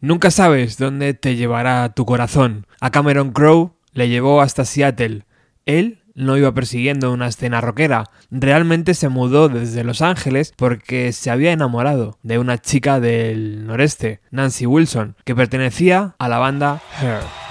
Nunca sabes dónde te llevará tu corazón. A Cameron Crowe le llevó hasta Seattle. Él no iba persiguiendo una escena rockera, realmente se mudó desde Los Ángeles porque se había enamorado de una chica del noreste, Nancy Wilson, que pertenecía a la banda Her.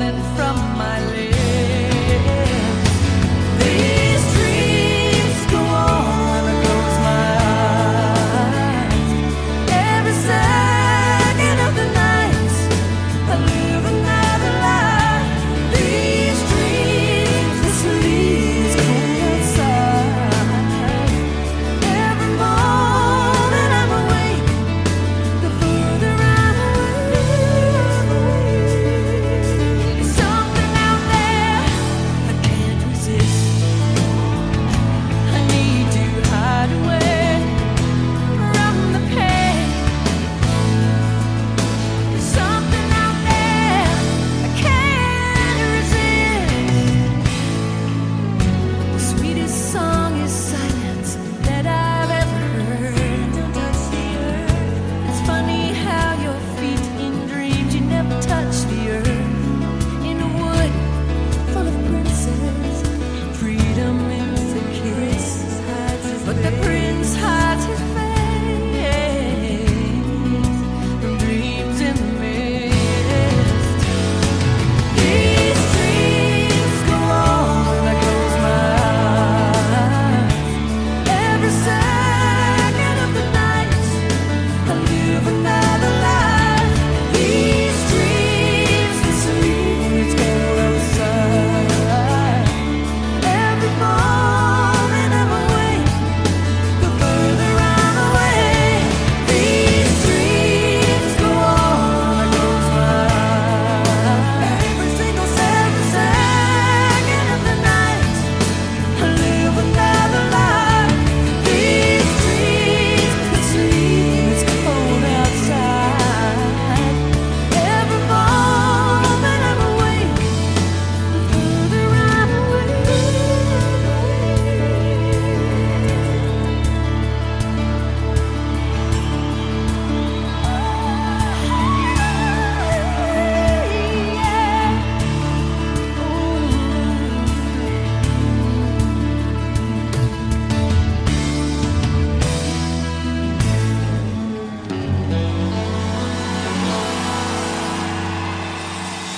coming from my lips.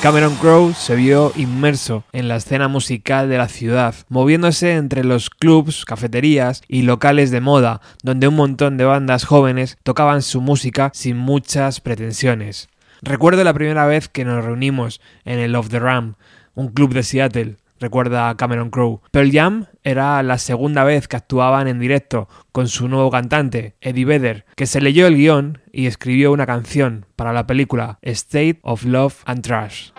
Cameron Crowe se vio inmerso en la escena musical de la ciudad, moviéndose entre los clubs, cafeterías y locales de moda, donde un montón de bandas jóvenes tocaban su música sin muchas pretensiones. Recuerdo la primera vez que nos reunimos en el Off the Ram, un club de Seattle, recuerda Cameron Crowe. Pearl Jam era la segunda vez que actuaban en directo con su nuevo cantante, Eddie Vedder, que se leyó el guion y escribió una canción para la película State of Love and Trash.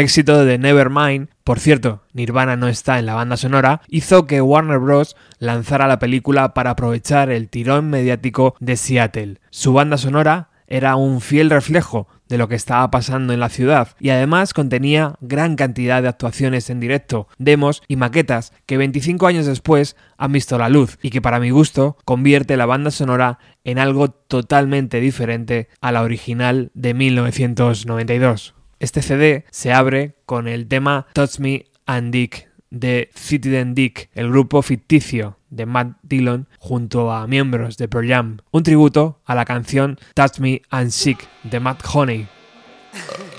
Éxito de Nevermind, por cierto, Nirvana no está en la banda sonora, hizo que Warner Bros. lanzara la película para aprovechar el tirón mediático de Seattle. Su banda sonora era un fiel reflejo de lo que estaba pasando en la ciudad y además contenía gran cantidad de actuaciones en directo, demos y maquetas que 25 años después han visto la luz y que para mi gusto convierte la banda sonora en algo totalmente diferente a la original de 1992. Este CD se abre con el tema Touch Me and Dick de Citizen Dick, el grupo ficticio de Matt Dillon junto a miembros de Pearl Jam, un tributo a la canción Touch Me and Sick de Matt Honey.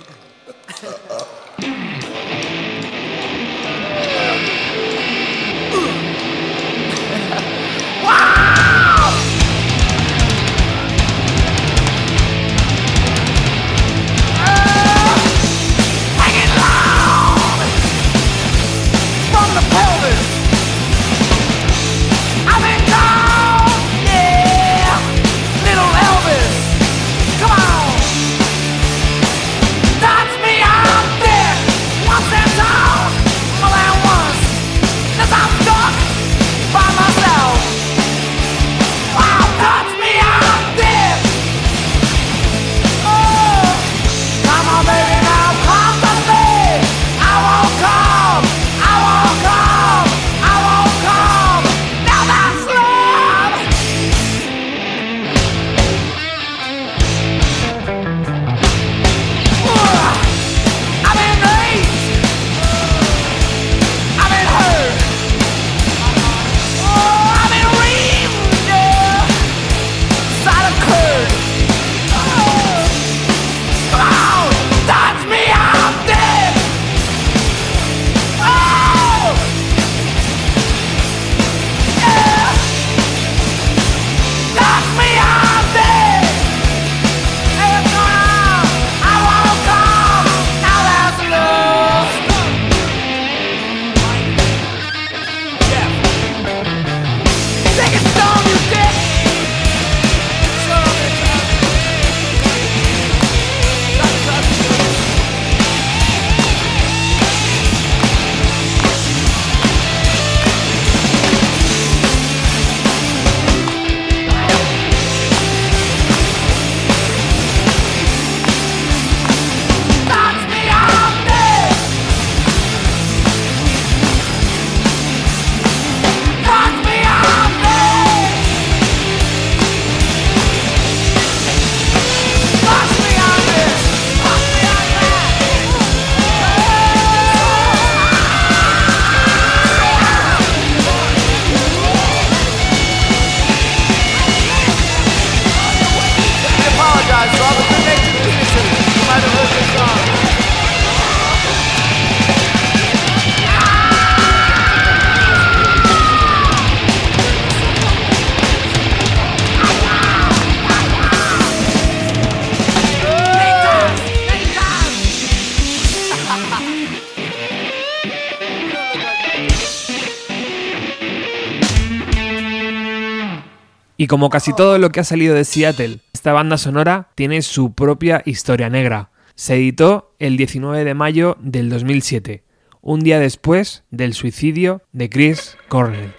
como casi todo lo que ha salido de Seattle, esta banda sonora tiene su propia historia negra. Se editó el 19 de mayo del 2007, un día después del suicidio de Chris Cornell.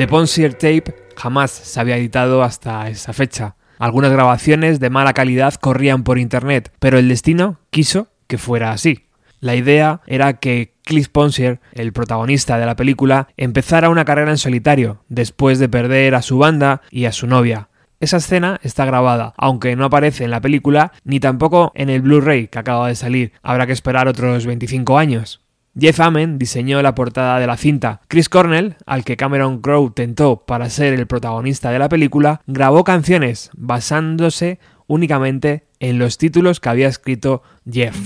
The Ponsier Tape jamás se había editado hasta esa fecha. Algunas grabaciones de mala calidad corrían por internet, pero el destino quiso que fuera así. La idea era que Cliff Ponsier, el protagonista de la película, empezara una carrera en solitario, después de perder a su banda y a su novia. Esa escena está grabada, aunque no aparece en la película ni tampoco en el Blu-ray que acaba de salir. Habrá que esperar otros 25 años. Jeff Amen diseñó la portada de la cinta. Chris Cornell, al que Cameron Crowe tentó para ser el protagonista de la película, grabó canciones basándose únicamente en los títulos que había escrito Jeff.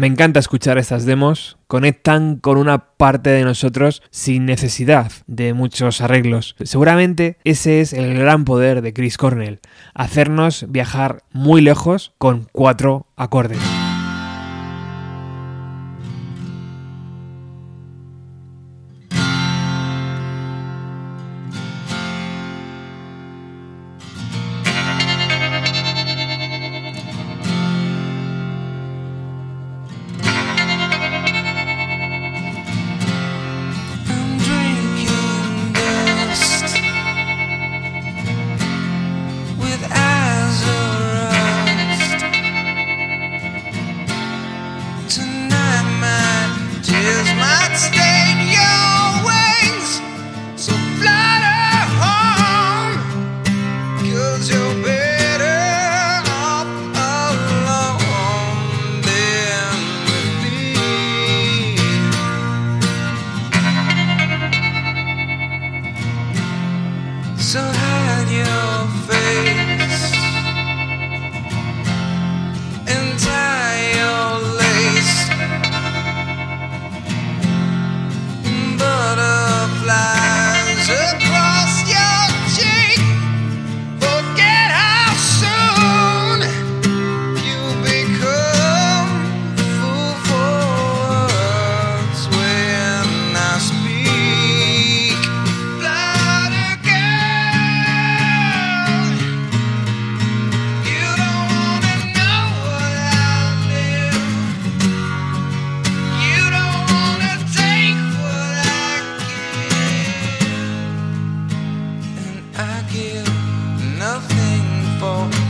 Me encanta escuchar estas demos, conectan con una parte de nosotros sin necesidad de muchos arreglos. Seguramente ese es el gran poder de Chris Cornell, hacernos viajar muy lejos con cuatro acordes. nothing for.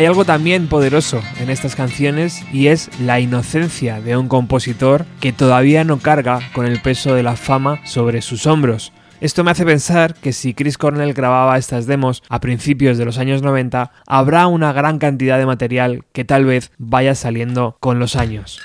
Hay algo también poderoso en estas canciones y es la inocencia de un compositor que todavía no carga con el peso de la fama sobre sus hombros. Esto me hace pensar que si Chris Cornell grababa estas demos a principios de los años 90, habrá una gran cantidad de material que tal vez vaya saliendo con los años.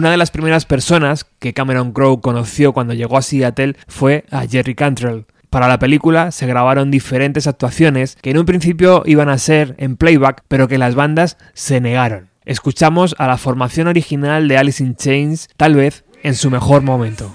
Una de las primeras personas que Cameron Crowe conoció cuando llegó a Seattle fue a Jerry Cantrell. Para la película se grabaron diferentes actuaciones que en un principio iban a ser en playback, pero que las bandas se negaron. Escuchamos a la formación original de Alice in Chains, tal vez en su mejor momento.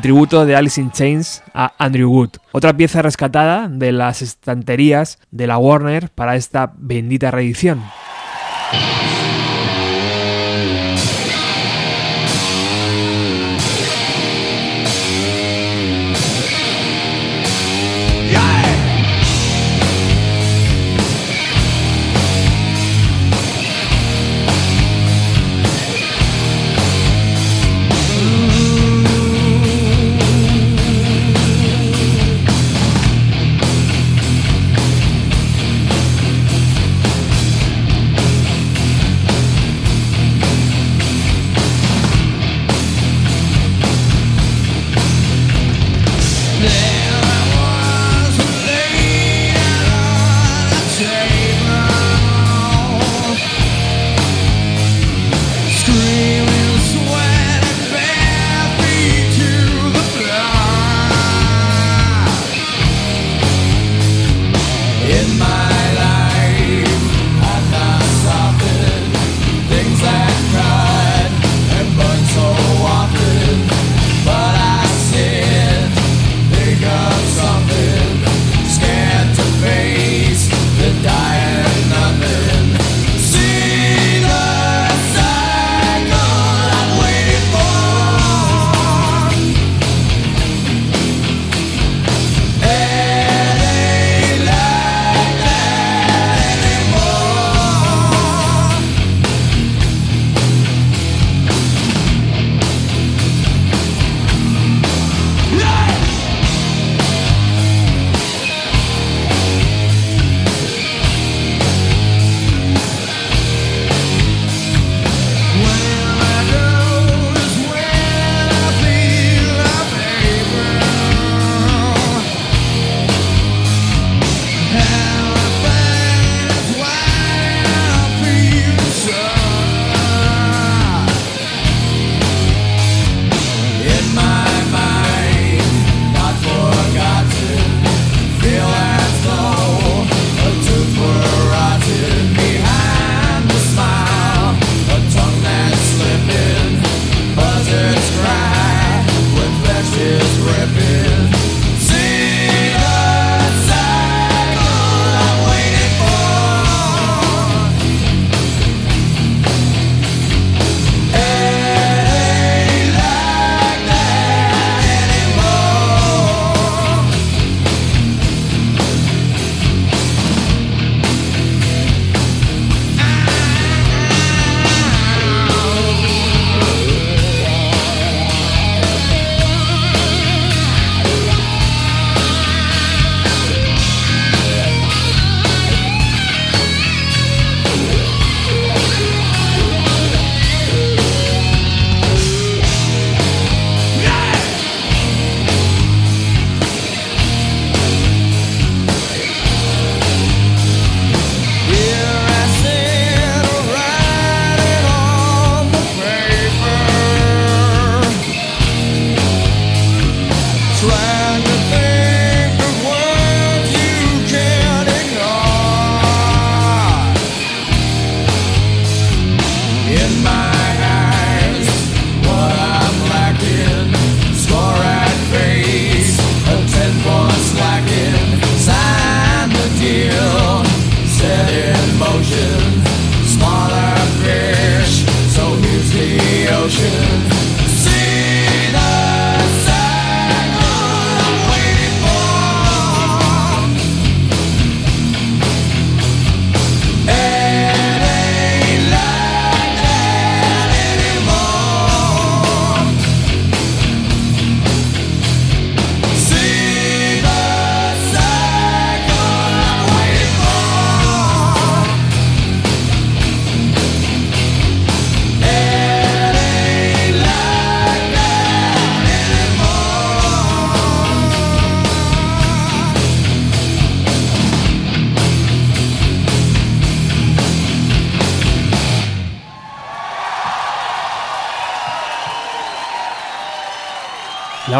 Tributo de Alice in Chains a Andrew Wood, otra pieza rescatada de las estanterías de la Warner para esta bendita reedición.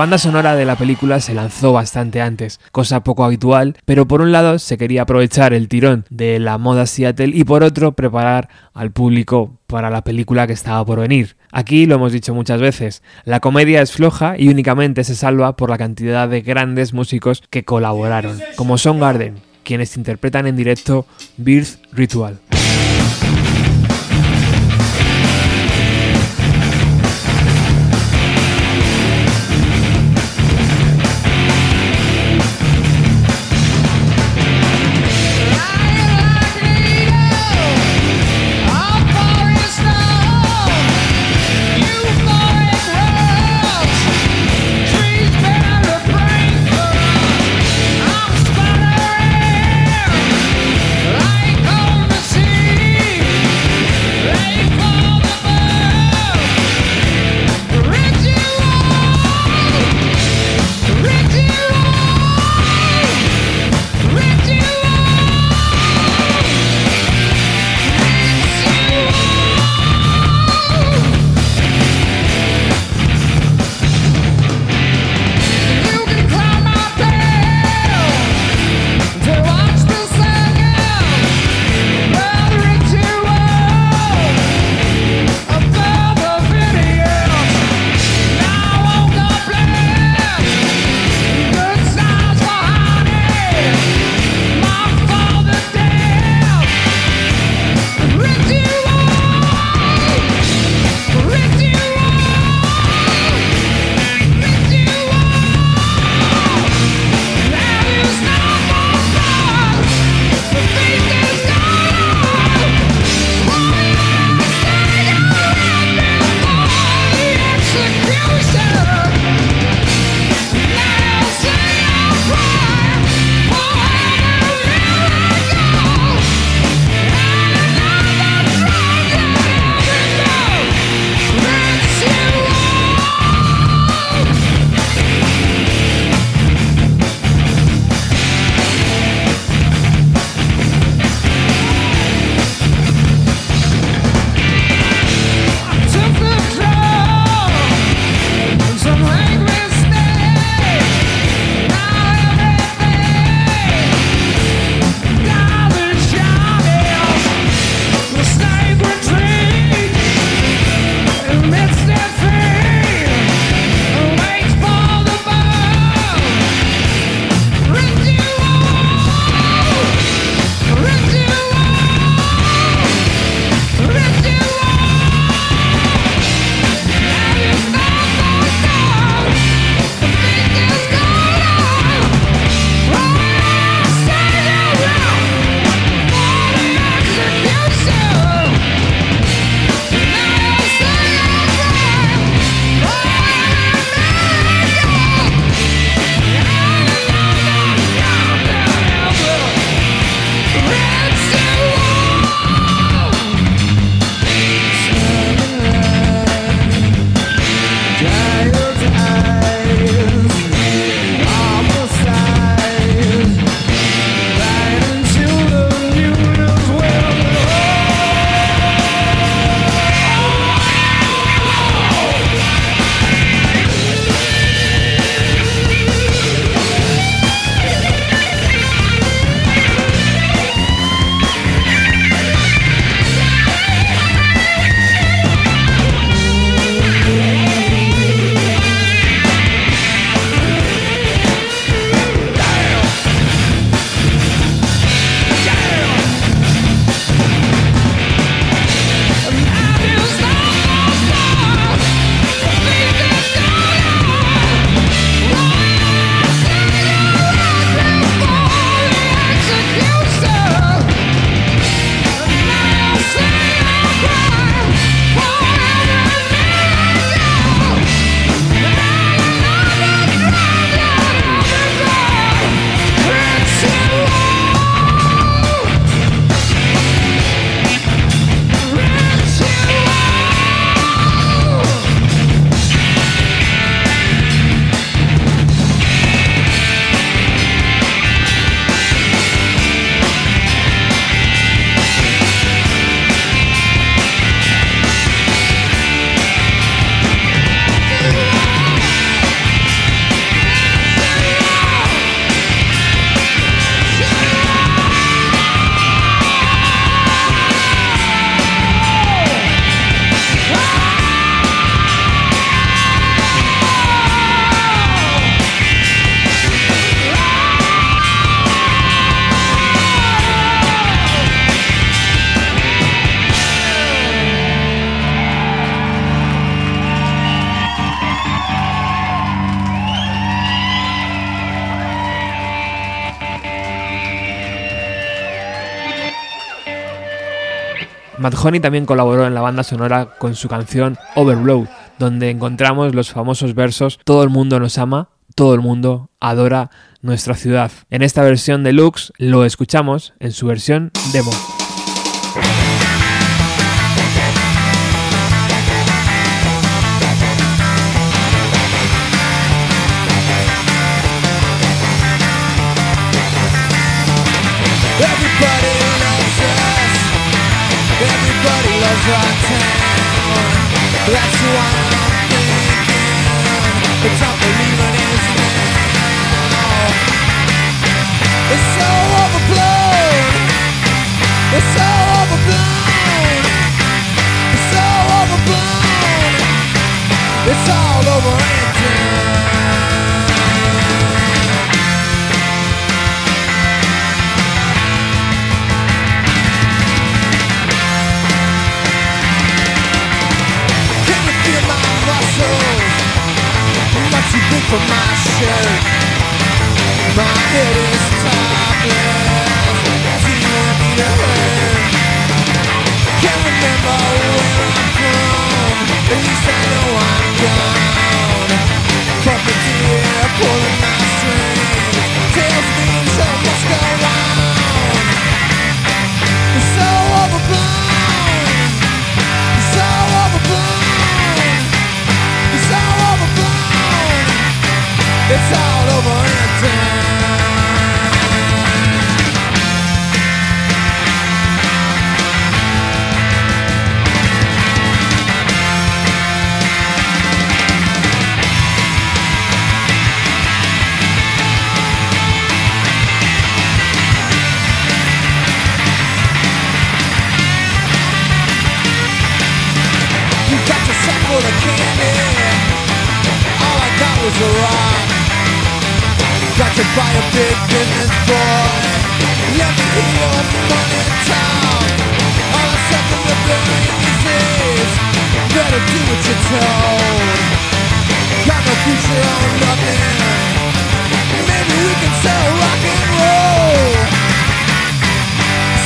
Banda sonora de la película se lanzó bastante antes, cosa poco habitual, pero por un lado se quería aprovechar el tirón de la moda Seattle y por otro preparar al público para la película que estaba por venir. Aquí lo hemos dicho muchas veces, la comedia es floja y únicamente se salva por la cantidad de grandes músicos que colaboraron, como Son Garden, quienes interpretan en directo Birth Ritual. Honey también colaboró en la banda sonora con su canción Overload, donde encontramos los famosos versos Todo el mundo nos ama, todo el mundo adora nuestra ciudad. En esta versión deluxe lo escuchamos en su versión demo. Our town That's it is now It's so overblown. It's so overblown. It's so overblown. It's all for my shirt My head is topless Too empty to hurt Can't remember where I'm from. At least I know I'm To buy a big business boy Let me hear your money talk. All I said from the brains is. Better do what you're told. Got no future or nothing. Maybe we can sell rock and roll.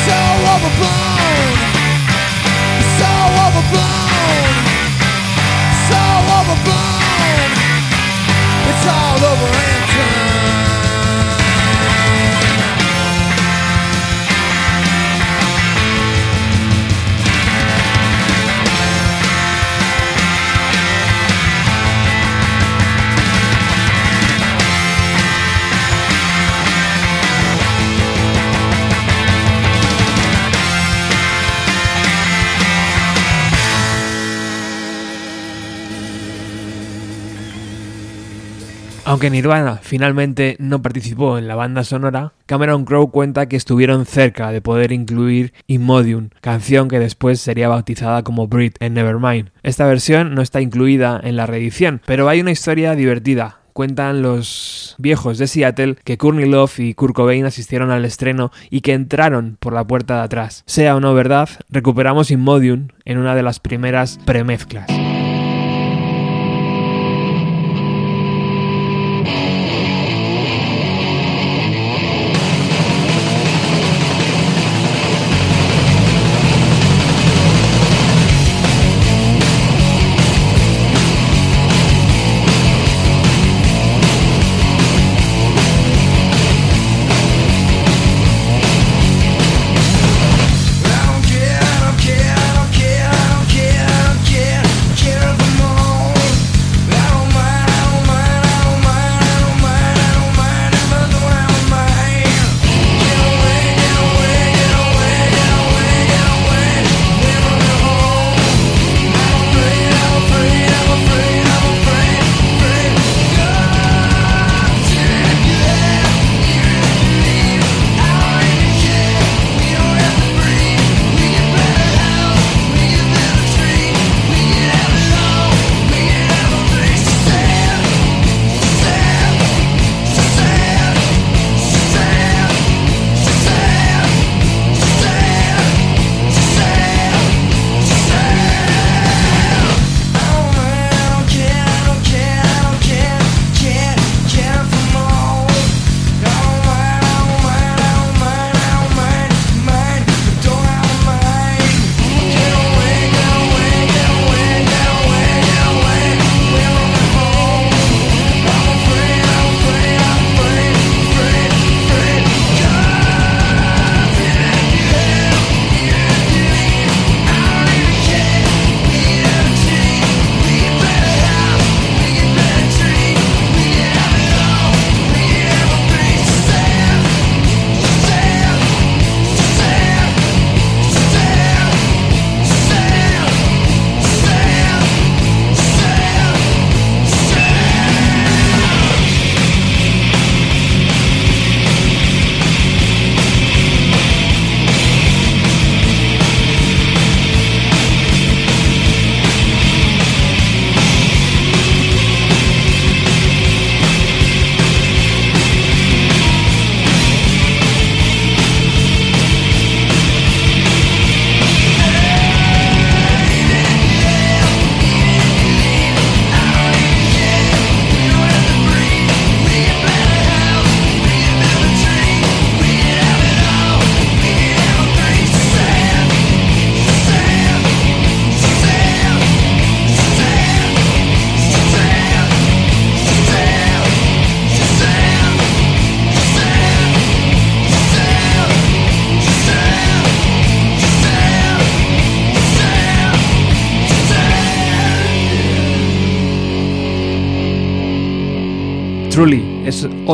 So overblown. So overblown. So overblown. It's all over Aunque Nirvana finalmente no participó en la banda sonora, Cameron Crowe cuenta que estuvieron cerca de poder incluir Imodium, canción que después sería bautizada como Brit en Nevermind. Esta versión no está incluida en la reedición, pero hay una historia divertida. Cuentan los viejos de Seattle que Courtney Love y Kurt Cobain asistieron al estreno y que entraron por la puerta de atrás. Sea o no verdad, recuperamos Imodium en una de las primeras premezclas.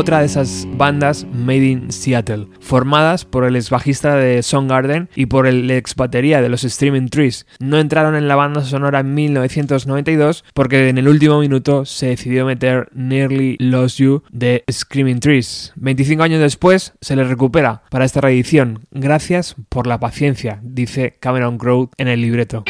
Otra de esas bandas made in Seattle, formadas por el ex bajista de Soundgarden y por el ex batería de los Streaming Trees. No entraron en la banda sonora en 1992 porque en el último minuto se decidió meter Nearly Lost You de Screaming Trees. 25 años después se les recupera para esta reedición. Gracias por la paciencia, dice Cameron Crowe en el libreto.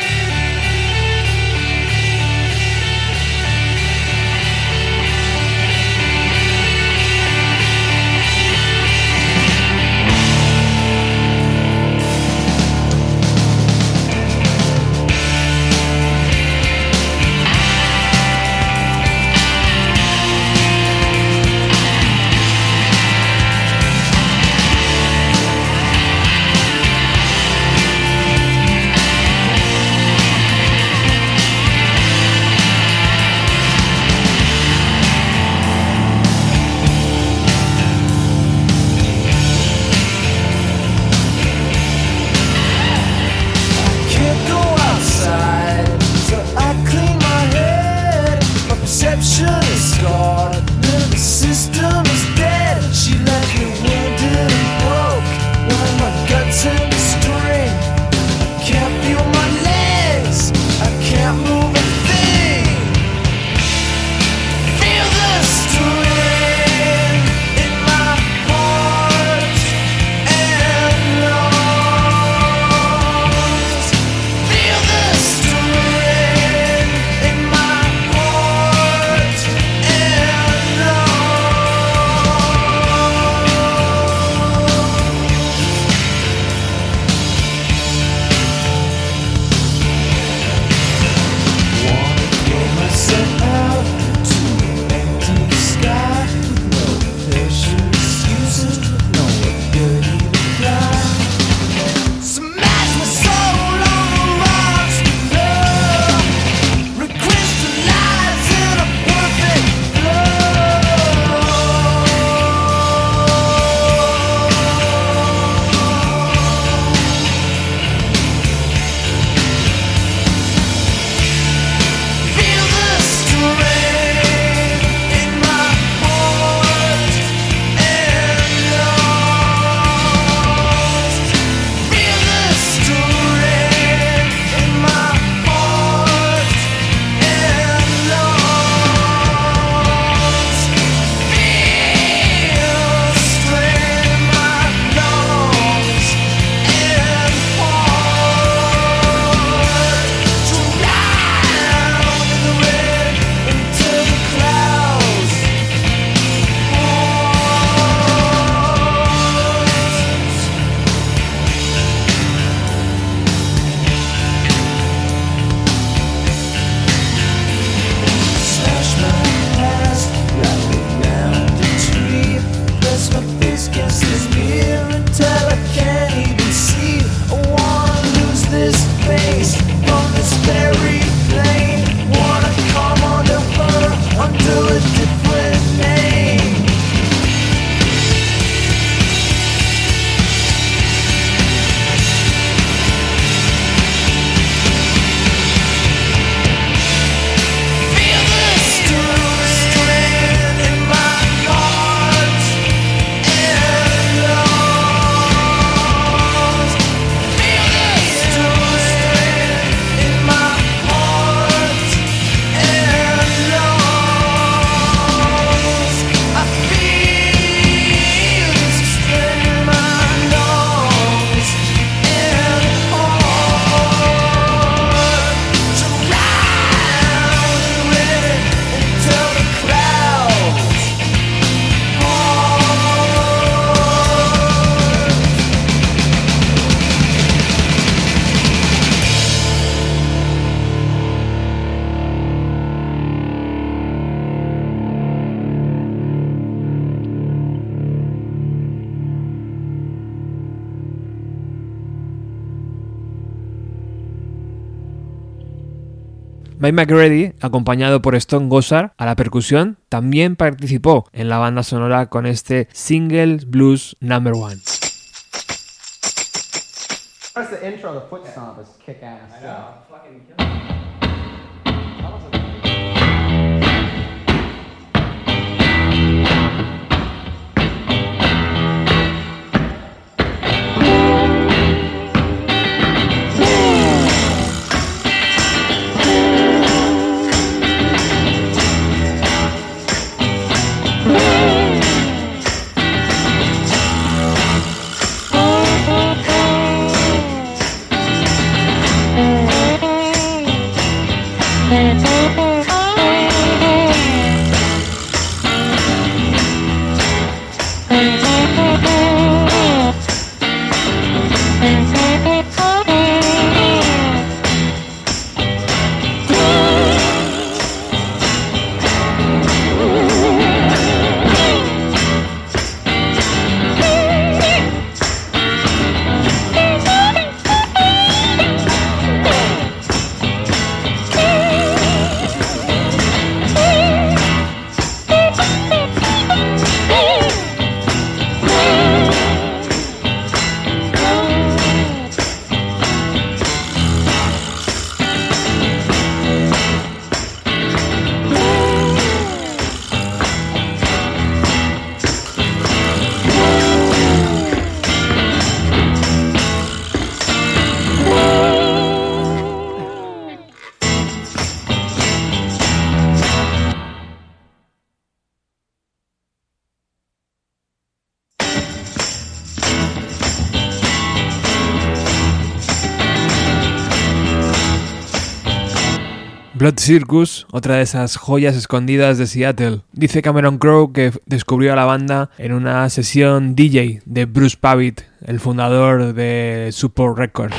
McReady, acompañado por Stone Gossard a la percusión, también participó en la banda sonora con este Single Blues Number One. That's the intro, the foot stomp is kick ass. Thank Circus, otra de esas joyas escondidas de Seattle. Dice Cameron Crowe que descubrió a la banda en una sesión DJ de Bruce Pavitt, el fundador de Support Records.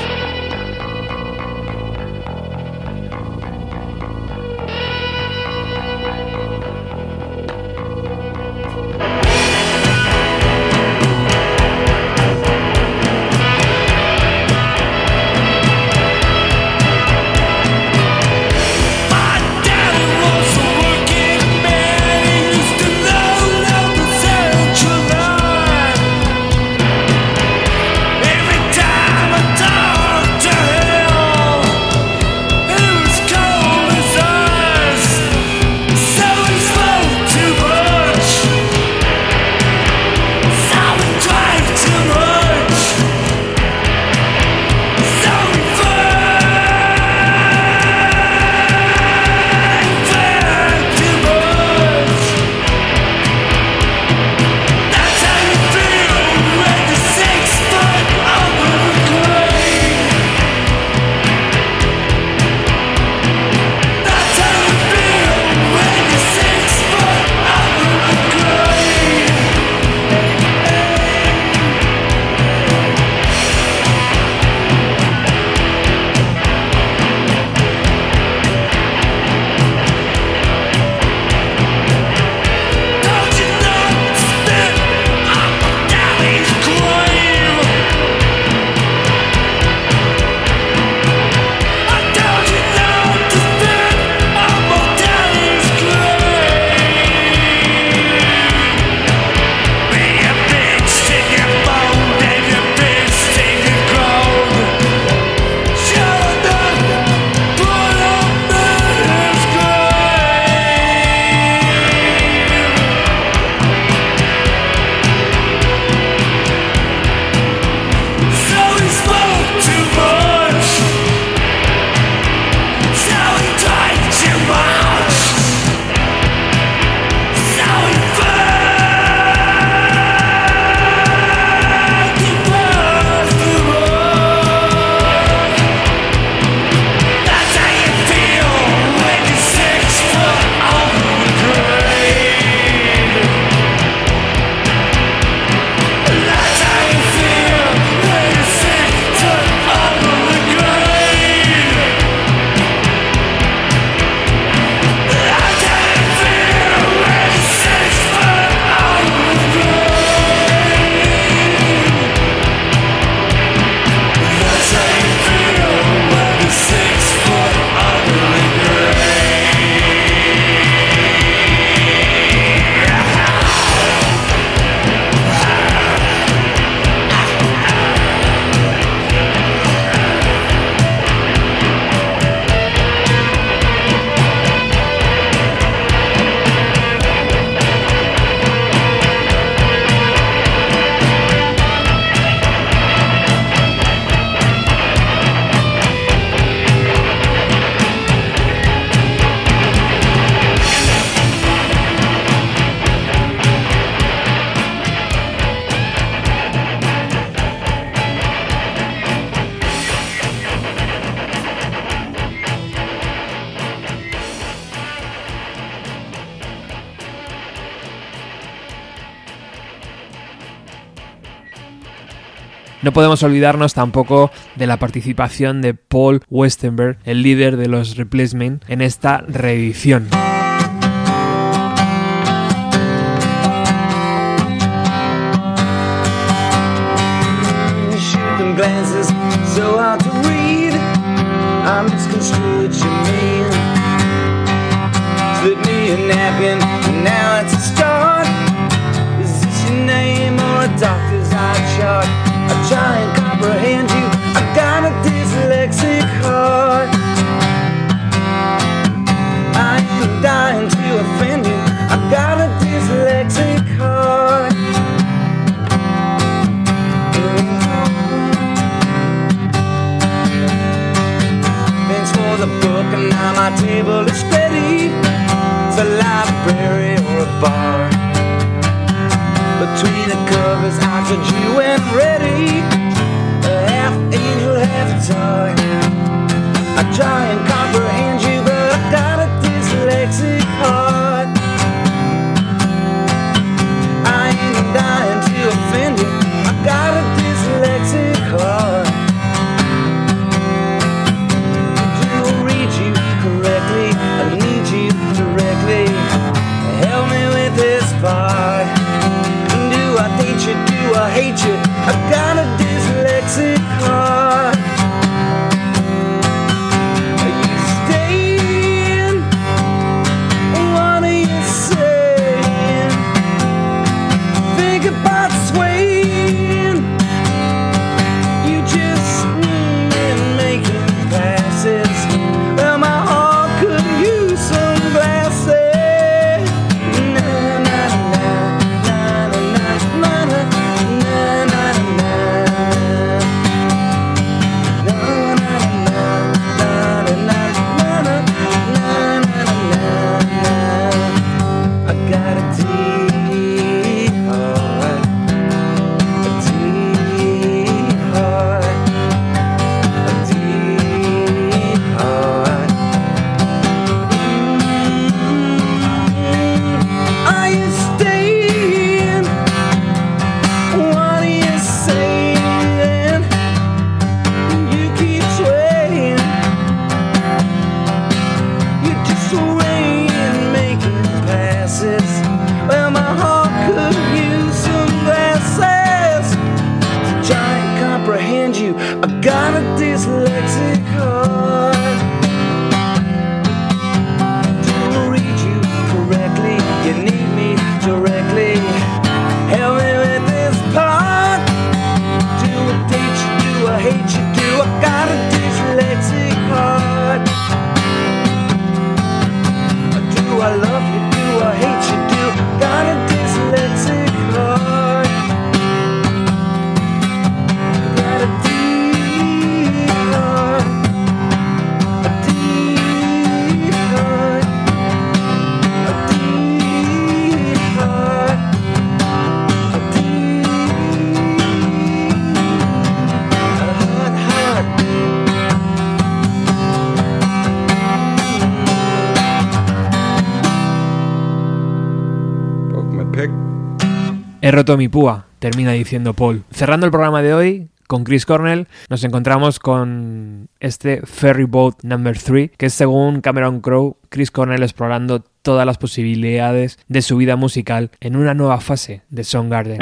No podemos olvidarnos tampoco de la participación de Paul Westenberg, el líder de los Replacement, en esta reedición. was out for roto mi púa, termina diciendo Paul. Cerrando el programa de hoy, con Chris Cornell, nos encontramos con este Ferry Boat Number 3, que es según Cameron Crowe, Chris Cornell explorando todas las posibilidades de su vida musical en una nueva fase de Soundgarden.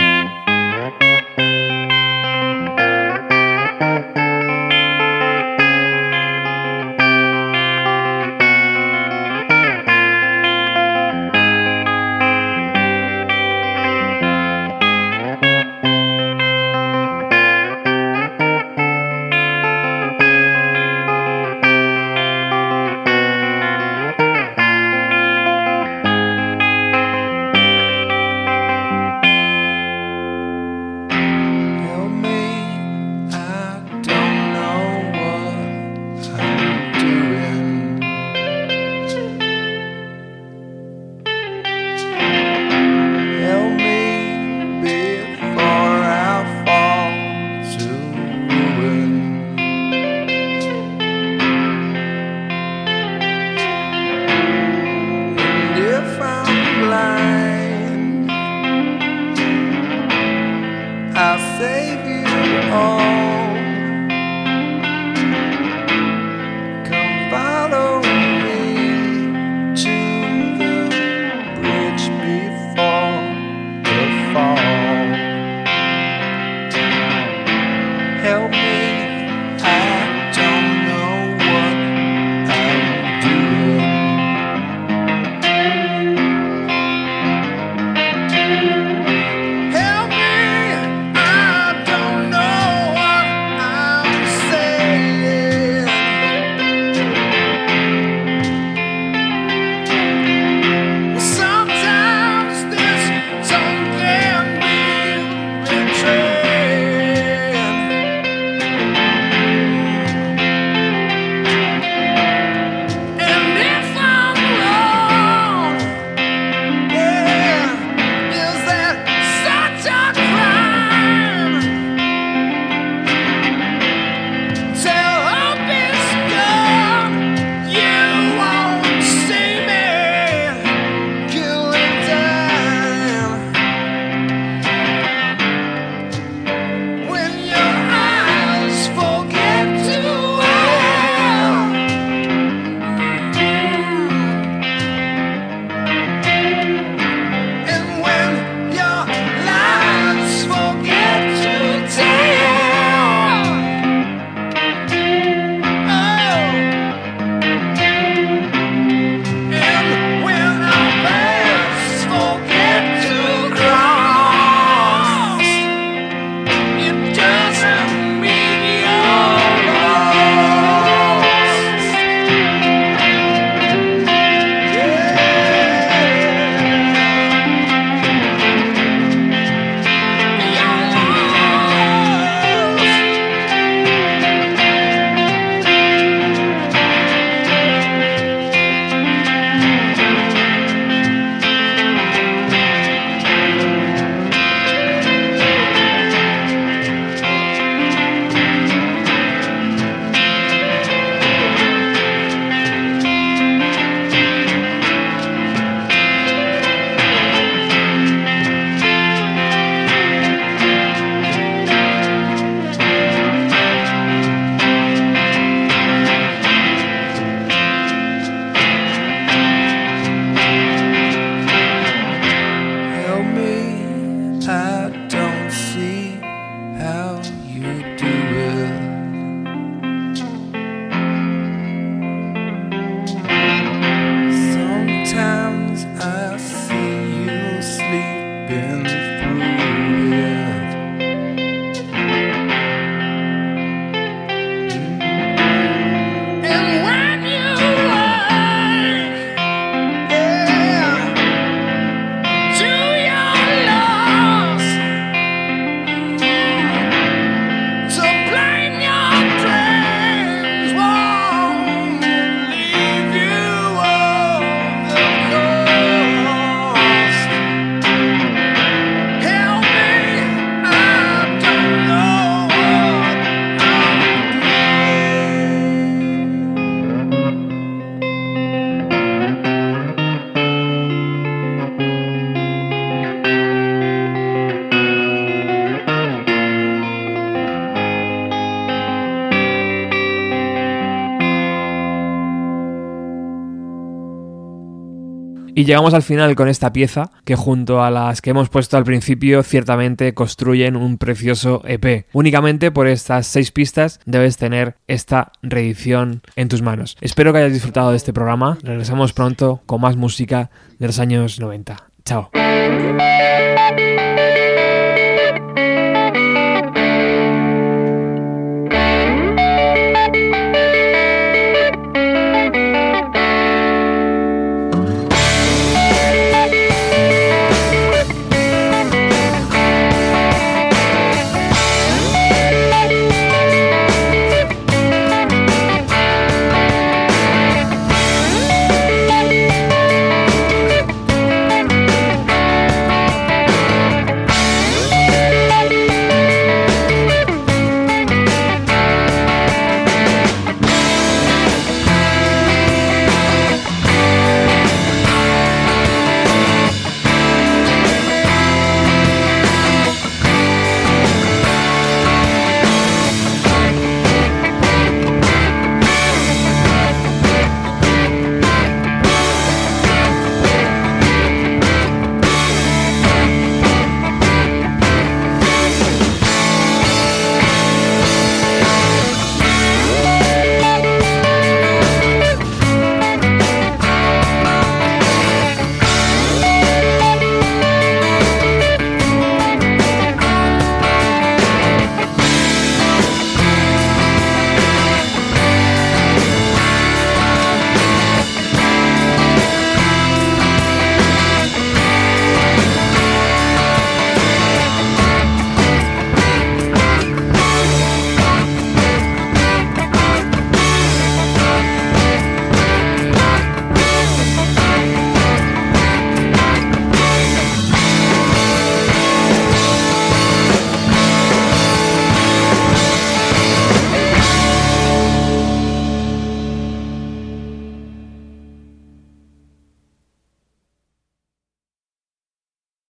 Y llegamos al final con esta pieza, que junto a las que hemos puesto al principio, ciertamente construyen un precioso EP. Únicamente por estas seis pistas debes tener esta reedición en tus manos. Espero que hayas disfrutado de este programa. Regresamos pronto con más música de los años 90. Chao.